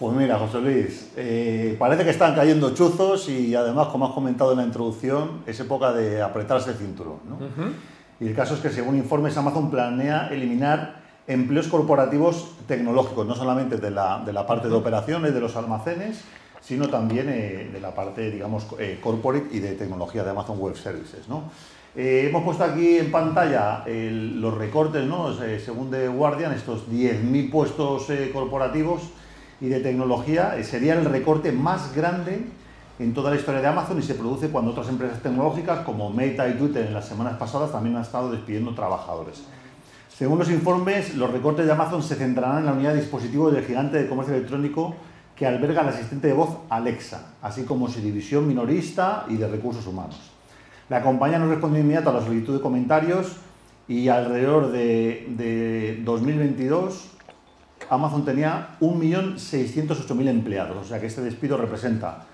Pues mira, José Luis, eh, parece que están cayendo chuzos y además, como has comentado en la introducción, es época de apretarse el cinturón. ¿no? Y el caso es que, según informes, Amazon planea eliminar empleos corporativos tecnológicos, no solamente de la, de la parte de operaciones de los almacenes, sino también eh, de la parte, digamos, eh, corporate y de tecnología de Amazon Web Services. ¿no? Eh, hemos puesto aquí en pantalla los recortes, ¿no? según The Guardian, estos 10.000 puestos corporativos y de tecnología, sería el recorte más grande en toda la historia de Amazon y se produce cuando otras empresas tecnológicas como Meta y Twitter en las semanas pasadas también han estado despidiendo trabajadores. Según los informes, los recortes de Amazon se centrarán en la unidad de dispositivos del gigante de comercio electrónico que alberga el asistente de voz Alexa, así como su división minorista y de recursos humanos. La compañía no respondió inmediato a la solicitud de comentarios y alrededor de, de 2022 Amazon tenía 1.608.000 empleados, o sea que este despido representa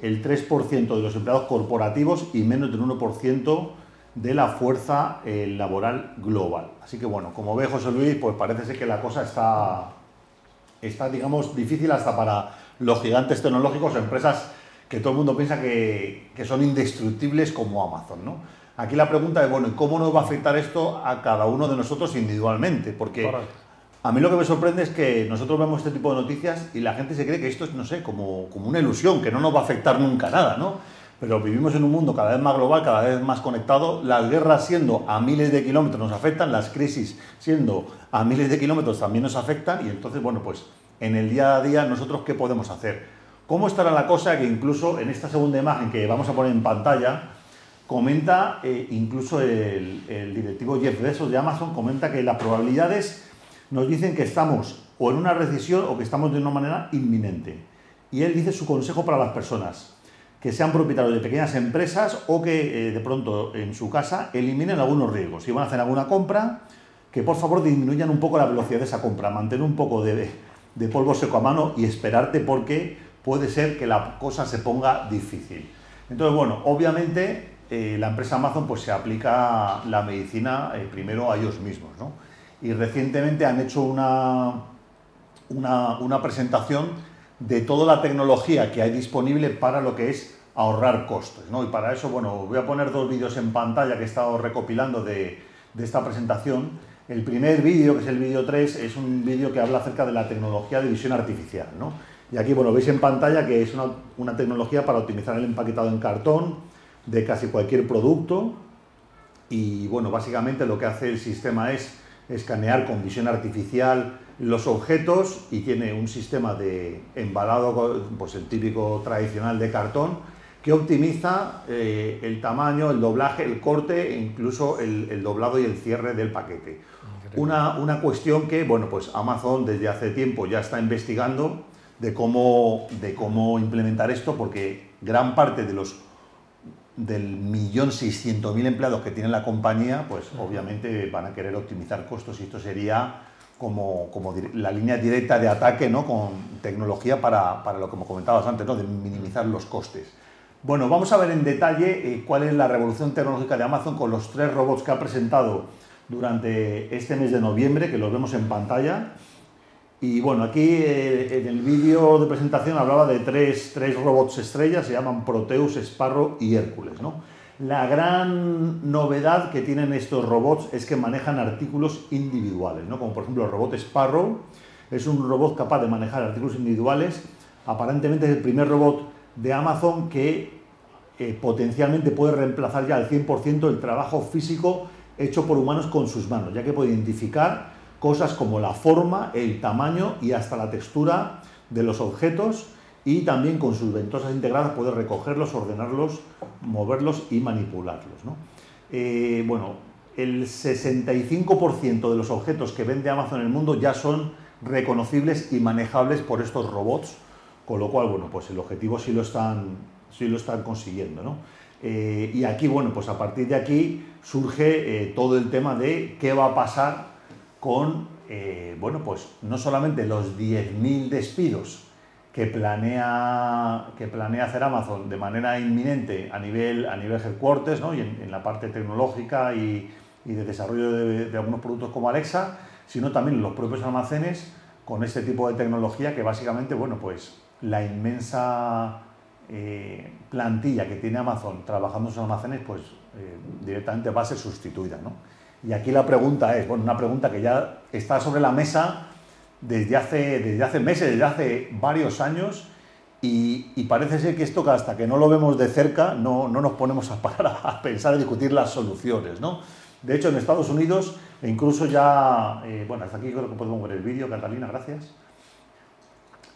el 3% de los empleados corporativos y menos del 1% de la fuerza eh, laboral global. Así que bueno, como ve José Luis, pues parece ser que la cosa está, está, digamos, difícil hasta para los gigantes tecnológicos, empresas que todo el mundo piensa que, son indestructibles como Amazon, ¿no? Aquí la pregunta es, bueno, ¿cómo nos va a afectar esto a cada uno de nosotros individualmente? Porque a mí lo que me sorprende es que nosotros vemos este tipo de noticias y la gente se cree que esto es, no sé, como, como una ilusión, que no nos va a afectar nunca nada, ¿no? Pero vivimos en un mundo cada vez más global, cada vez más conectado. Las guerras siendo a miles de kilómetros nos afectan, las crisis siendo a miles de kilómetros también nos afectan. Y entonces, bueno, pues en el día a día nosotros qué podemos hacer. ¿Cómo estará la cosa que incluso en esta segunda imagen que vamos a poner en pantalla, comenta eh, incluso el, el directivo Jeff Bezos de Amazon, comenta que las probabilidades nos dicen que estamos o en una recesión o que estamos de una manera inminente. Y él dice su consejo para las personas, que sean propietarios de pequeñas empresas o que eh, de pronto en su casa eliminen algunos riesgos. Si van a hacer alguna compra, que por favor disminuyan un poco la velocidad de esa compra, mantener un poco de, polvo seco a mano y esperarte porque puede ser que la cosa se ponga difícil. Entonces, bueno, obviamente eh, la empresa Amazon pues se aplica la medicina eh, primero a ellos mismos, ¿no? Y recientemente han hecho una, una, presentación de toda la tecnología que hay disponible para lo que es ahorrar costes. ¿no? Y para eso, bueno, voy a poner dos vídeos en pantalla que he estado recopilando de, esta presentación. El primer vídeo, que es el vídeo 3, es un vídeo que habla acerca de la tecnología de visión artificial. ¿no? Y aquí, bueno, veis en pantalla que es una, una tecnología para optimizar el empaquetado en cartón de casi cualquier producto. Y bueno, básicamente lo que hace el sistema es escanear con visión artificial los objetos y tiene un sistema de embalado, pues el típico tradicional de cartón, que optimiza eh, el tamaño, el doblaje, el corte e incluso el, doblado y el cierre del paquete. Una, una, cuestión que, bueno, pues Amazon desde hace tiempo ya está investigando de cómo, de cómo implementar esto, porque gran parte de los del millón seiscientos mil empleados que tiene la compañía, pues obviamente van a querer optimizar costos y esto sería como, como la línea directa de ataque ¿no? con tecnología para, para, lo que como comentabas antes, ¿no? de minimizar los costes. Bueno, vamos a ver en detalle eh, cuál es la revolución tecnológica de Amazon con los tres robots que ha presentado durante este mes de noviembre, que los vemos en pantalla. Y bueno, aquí eh, en el vídeo de presentación hablaba de tres, robots estrellas, se llaman Proteus, Sparrow y Hércules. ¿no? La gran novedad que tienen estos robots es que manejan artículos individuales, ¿no? como por ejemplo el robot Sparrow, es un robot capaz de manejar artículos individuales, aparentemente es el primer robot de Amazon que eh, potencialmente puede reemplazar ya al 100% el trabajo físico hecho por humanos con sus manos, ya que puede identificar cosas como la forma, el tamaño y hasta la textura de los objetos y también con sus ventosas integradas puede recogerlos, ordenarlos, moverlos y manipularlos. Eh, bueno, el 65% de los objetos que vende Amazon en el mundo ya son reconocibles y manejables por estos robots, con lo cual, bueno, pues el objetivo sí lo están, sí lo están consiguiendo. Eh, y aquí, bueno, pues a partir de aquí surge eh, todo el tema de qué va a pasar con, eh, bueno, pues no solamente los 10.000 despidos que planea, que planea hacer Amazon de manera inminente a nivel, a nivel headquarters ¿no? y en, la parte tecnológica y, de desarrollo de, algunos productos como Alexa, sino también los propios almacenes con este tipo de tecnología que básicamente, bueno, pues la inmensa eh, plantilla que tiene Amazon trabajando en sus almacenes, pues eh, directamente va a ser sustituida. ¿no? Y aquí la pregunta es, bueno, una pregunta que ya está sobre la mesa desde hace, desde hace meses, desde hace varios años, y, parece ser que esto hasta que no lo vemos de cerca no, no nos ponemos a parar a pensar, a discutir las soluciones. ¿no? De hecho, en Estados Unidos, e incluso ya, eh, bueno, hasta aquí creo que podemos ver el vídeo, Catalina, gracias.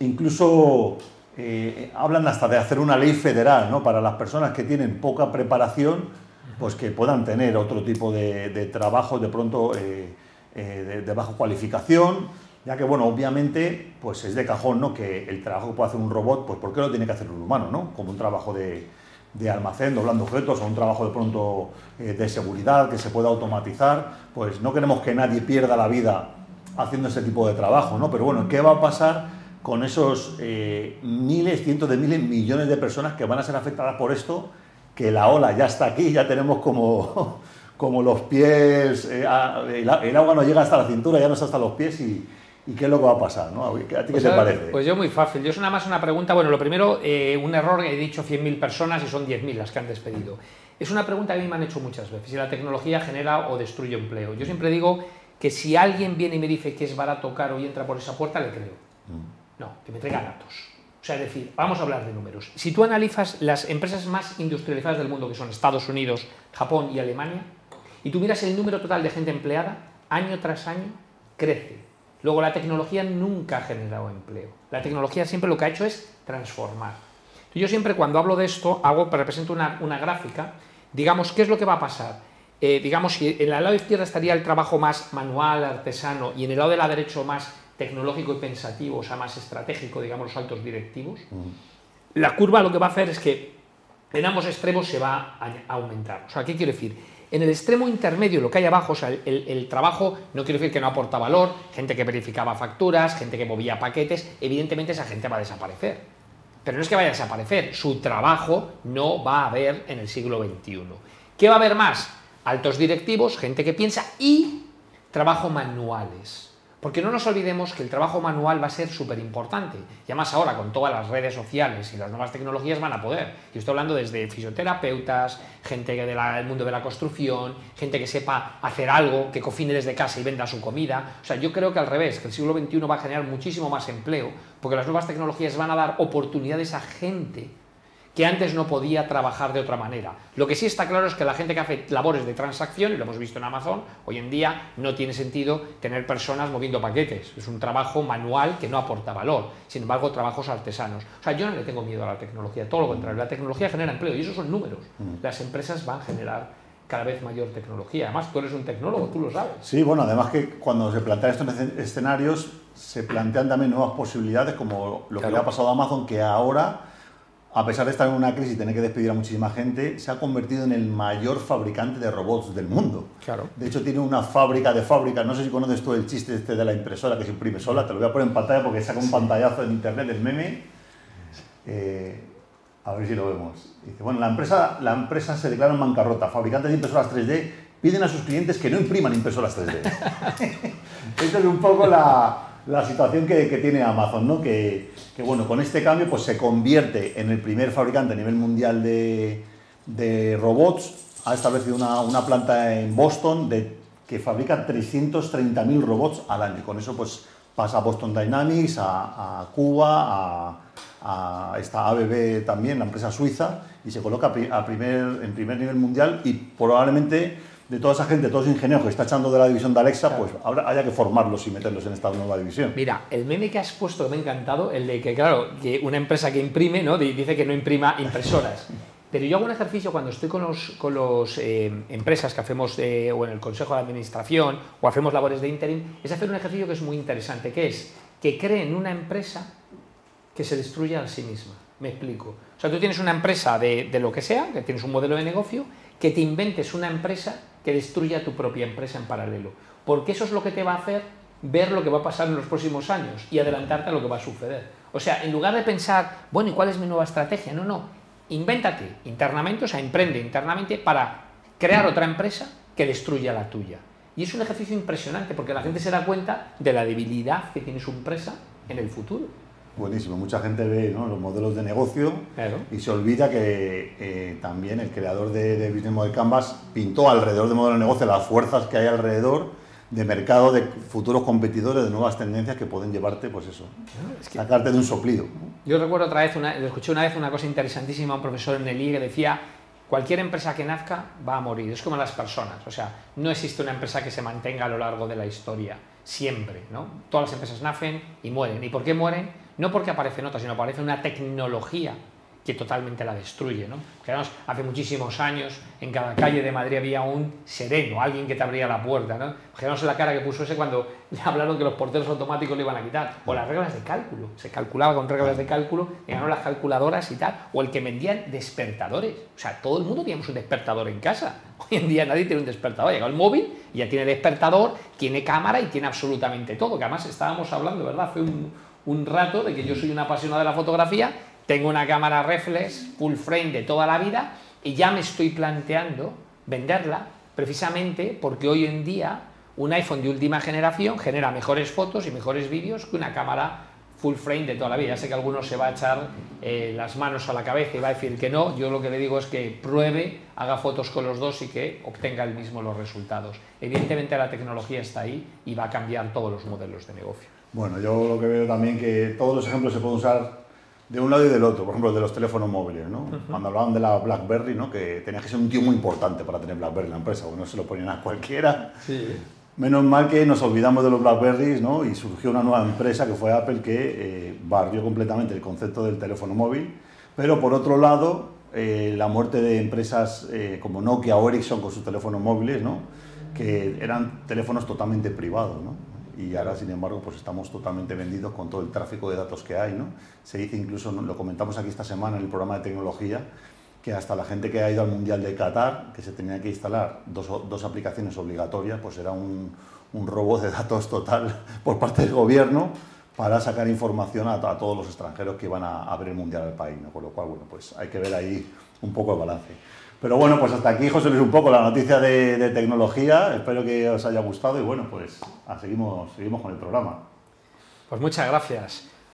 Incluso eh, hablan hasta de hacer una ley federal, ¿no? Para las personas que tienen poca preparación, pues que puedan tener otro tipo de, de trabajo de pronto eh, de, de, baja cualificación, ya que, bueno, obviamente, pues es de cajón, ¿no? Que el trabajo que puede hacer un robot, pues ¿por qué lo tiene que hacer un humano, ¿no? Como un trabajo de, de almacén, doblando objetos, o un trabajo de pronto eh, de seguridad que se pueda automatizar, pues no queremos que nadie pierda la vida haciendo ese tipo de trabajo, ¿no? Pero bueno, ¿qué va a pasar con esos eh, miles, cientos de miles, millones de personas que van a ser afectadas por esto? Que la ola ya está aquí, ya tenemos como, como los pies, eh, el agua no llega hasta la cintura, ya no está hasta los pies y, ¿Y qué es lo que va a pasar? ¿no? ¿A ti qué pues te parece? Pues yo muy fácil. Yo es nada más una pregunta. Bueno, lo primero, eh, un error, he dicho 100.000 personas y son 10.000 las que han despedido. Es una pregunta que a mí me han hecho muchas veces. Si la tecnología genera o destruye empleo. Yo siempre digo que si alguien viene y me dice que es barato, caro y entra por esa puerta, le creo. Mm. No, que me traiga datos. O sea, es decir, vamos a hablar de números. Si tú analizas las empresas más industrializadas del mundo, que son Estados Unidos, Japón y Alemania, y tú miras el número total de gente empleada, año tras año, crece Luego, la tecnología nunca ha generado empleo. La tecnología siempre lo que ha hecho es transformar. Yo siempre cuando hablo de esto, hago, represento una, una gráfica, digamos, ¿qué es lo que va a pasar? Eh, digamos, si en el lado izquierdo estaría el trabajo más manual, artesano, y en el lado de la derecha más tecnológico y pensativo, o sea, más estratégico, digamos, los altos directivos, la curva lo que va a hacer es que en ambos extremos se va a aumentar. O sea, ¿qué quiere decir? En el extremo intermedio, lo que hay abajo, o sea, el, trabajo, no quiero decir que no aporta valor, gente que verificaba facturas, gente que movía paquetes, evidentemente esa gente va a desaparecer. Pero no es que vaya a desaparecer, su trabajo no va a haber en el siglo XXI. ¿Qué va a haber más? Altos directivos, gente que piensa y trabajo manuales. Porque no nos olvidemos que el trabajo manual va a ser súper importante. Y además ahora con todas las redes sociales y las nuevas tecnologías van a poder. Yo estoy hablando desde fisioterapeutas, gente del mundo de la construcción, gente que sepa hacer algo, que cocine desde casa y venda su comida. O sea, yo creo que al revés, que el siglo XXI va a generar muchísimo más empleo, porque las nuevas tecnologías van a dar oportunidades a gente que antes no podía trabajar de otra manera. Lo que sí está claro es que la gente que hace labores de transacción, y lo hemos visto en Amazon, hoy en día no tiene sentido tener personas moviendo paquetes. Es un trabajo manual que no aporta valor. Sin embargo, trabajos artesanos. O sea, yo no le tengo miedo a la tecnología, todo lo contrario. La tecnología genera empleo y esos son números. Mm. Las empresas van a generar cada vez mayor tecnología. Además, tú eres un tecnólogo, tú lo sabes. Sí, bueno, además que cuando se plantean estos escenarios, se plantean también nuevas posibilidades, como lo que le ha pasado a Amazon, que ahora a pesar de estar en una crisis y tener que despedir a muchísima gente, se ha convertido en el mayor fabricante de robots del mundo. Claro. De hecho, tiene una fábrica de fábricas. No sé si conoces tú el chiste este de la impresora que se imprime sola. Te lo voy a poner en pantalla porque saca un pantallazo en internet del meme. Eh, a ver si lo vemos. Dice, bueno, la empresa, la empresa se declara en bancarrota. Fabricantes de impresoras 3D piden a sus clientes que no impriman impresoras 3D. Esta es un poco la, la situación que, tiene Amazon, ¿no? Que, bueno, con este cambio pues se convierte en el primer fabricante a nivel mundial de, robots. Ha establecido una, planta en Boston que fabrica 330.000 robots al año. con eso pues pasa a Boston Dynamics, a, a Cuba, a, a, esta ABB también, la empresa suiza, y se coloca a primer, en primer nivel mundial y probablemente de toda esa gente, todos los ingenieros que está echando de la división de Alexa, pues habrá, haya que formarlos y meterlos en esta nueva división. Mira, el meme que has puesto me ha encantado, el de que, claro, que una empresa que imprime, ¿no? Dice que no imprima impresoras. Pero yo hago un ejercicio cuando estoy con los, con los eh, empresas que hacemos, eh, o en el consejo de administración, o hacemos labores de interim, es hacer un ejercicio que es muy interesante, que es que creen una empresa que se destruya a sí misma. Me explico. O sea, tú tienes una empresa de, de lo que sea, que tienes un modelo de negocio, que te inventes una empresa que destruya tu propia empresa en paralelo. Porque eso es lo que te va a hacer ver lo que va a pasar en los próximos años y adelantarte a lo que va a suceder. O sea, en lugar de pensar, bueno, ¿y cuál es mi nueva estrategia? No, no. Invéntate internamente, o sea, emprende internamente para crear otra empresa que destruya la tuya. Y es un ejercicio impresionante porque la gente se da cuenta de la debilidad que tiene su empresa en el futuro. Buenísimo, mucha gente ve los modelos de negocio y se olvida que eh, también el creador de, de Business Model Canvas pintó alrededor del modelo de negocio las fuerzas que hay alrededor de mercado, de futuros competidores, de nuevas tendencias que pueden llevarte, pues eso, sacarte de un soplido. Yo recuerdo otra vez, una, escuché una vez una cosa interesantísima a un profesor en el IE que decía, cualquier empresa que nazca va a morir, es como las personas, o sea, no existe una empresa que se mantenga a lo largo de la historia, siempre, ¿no? Todas las empresas nacen y mueren. ¿Y por qué mueren? No porque aparecen otras, sino aparece una tecnología que totalmente la destruye. ¿no? hace muchísimos años en cada calle de Madrid había un sereno, alguien que te abría la puerta. ¿no? Fijaros la cara que puso ese cuando le hablaron que los porteros automáticos le iban a quitar. O las reglas de cálculo, se calculaba con reglas de cálculo, llegaron las calculadoras y tal. O el que vendían despertadores. O sea, todo el mundo teníamos un despertador en casa. Hoy en día nadie tiene un despertador. Llega el móvil y ya tiene despertador, tiene cámara y tiene absolutamente todo. Que además estábamos hablando, ¿verdad? Fue un, un rato de que yo soy una apasionada de la fotografía tengo una cámara reflex full frame de toda la vida y ya me estoy planteando venderla precisamente porque hoy en día un iPhone de última generación genera mejores fotos y mejores vídeos que una cámara full frame de toda la vida. Ya sé que algunos se va a echar eh, las manos a la cabeza y va a decir que no. Yo lo que le digo es que pruebe, haga fotos con los dos y que obtenga el mismo los resultados. Evidentemente la tecnología está ahí y va a cambiar todos los modelos de negocio. Bueno, yo lo que veo también que todos los ejemplos se pueden usar de un lado y del otro, por ejemplo, de los teléfonos móviles, ¿no? Cuando hablaban de la BlackBerry, ¿no? Que tenía que ser un tío muy importante para tener BlackBerry en la empresa, porque no se lo ponían a cualquiera. Menos mal que nos olvidamos de los BlackBerrys, ¿no? Y surgió una nueva empresa que fue Apple que eh, barrió completamente el concepto del teléfono móvil. Pero por otro lado, eh, la muerte de empresas eh, como Nokia o Ericsson con sus teléfonos móviles, ¿no? Que eran teléfonos totalmente privados, ¿no? Y ahora, sin embargo, pues estamos totalmente vendidos con todo el tráfico de datos que hay. ¿no? Se dice incluso, lo comentamos aquí esta semana en el programa de tecnología, que hasta la gente que ha ido al Mundial de Qatar, que se tenía que instalar dos, dos aplicaciones obligatorias, pues era un, un, robo de datos total por parte del gobierno para sacar información a, a todos los extranjeros que iban a, a ver el Mundial al país. ¿no? Con lo cual, bueno, pues hay que ver ahí un poco el balance. Pero bueno, pues hasta aquí, José Luis, un poco la noticia de, tecnología. Espero que os haya gustado y bueno, pues seguimos, seguimos con el programa. Pues muchas gracias.